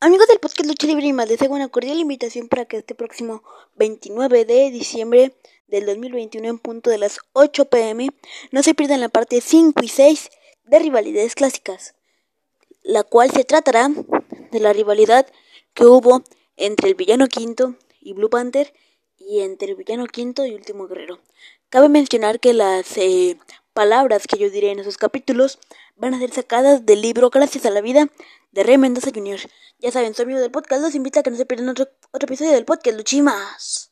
Amigos del podcast Lucha Libre y más, les hago una cordial invitación para que este próximo 29 de diciembre del 2021 en punto de las 8 pm no se pierdan la parte 5 y 6 de rivalidades clásicas, la cual se tratará de la rivalidad que hubo entre el villano quinto y Blue Panther y entre el villano quinto y Último Guerrero. Cabe mencionar que las eh, palabras que yo diré en esos capítulos van a ser sacadas del libro Gracias a la Vida de Rey Mendoza Jr. Ya saben, soy amigo del podcast, los invito a que no se pierdan otro, otro episodio del podcast Luchimas.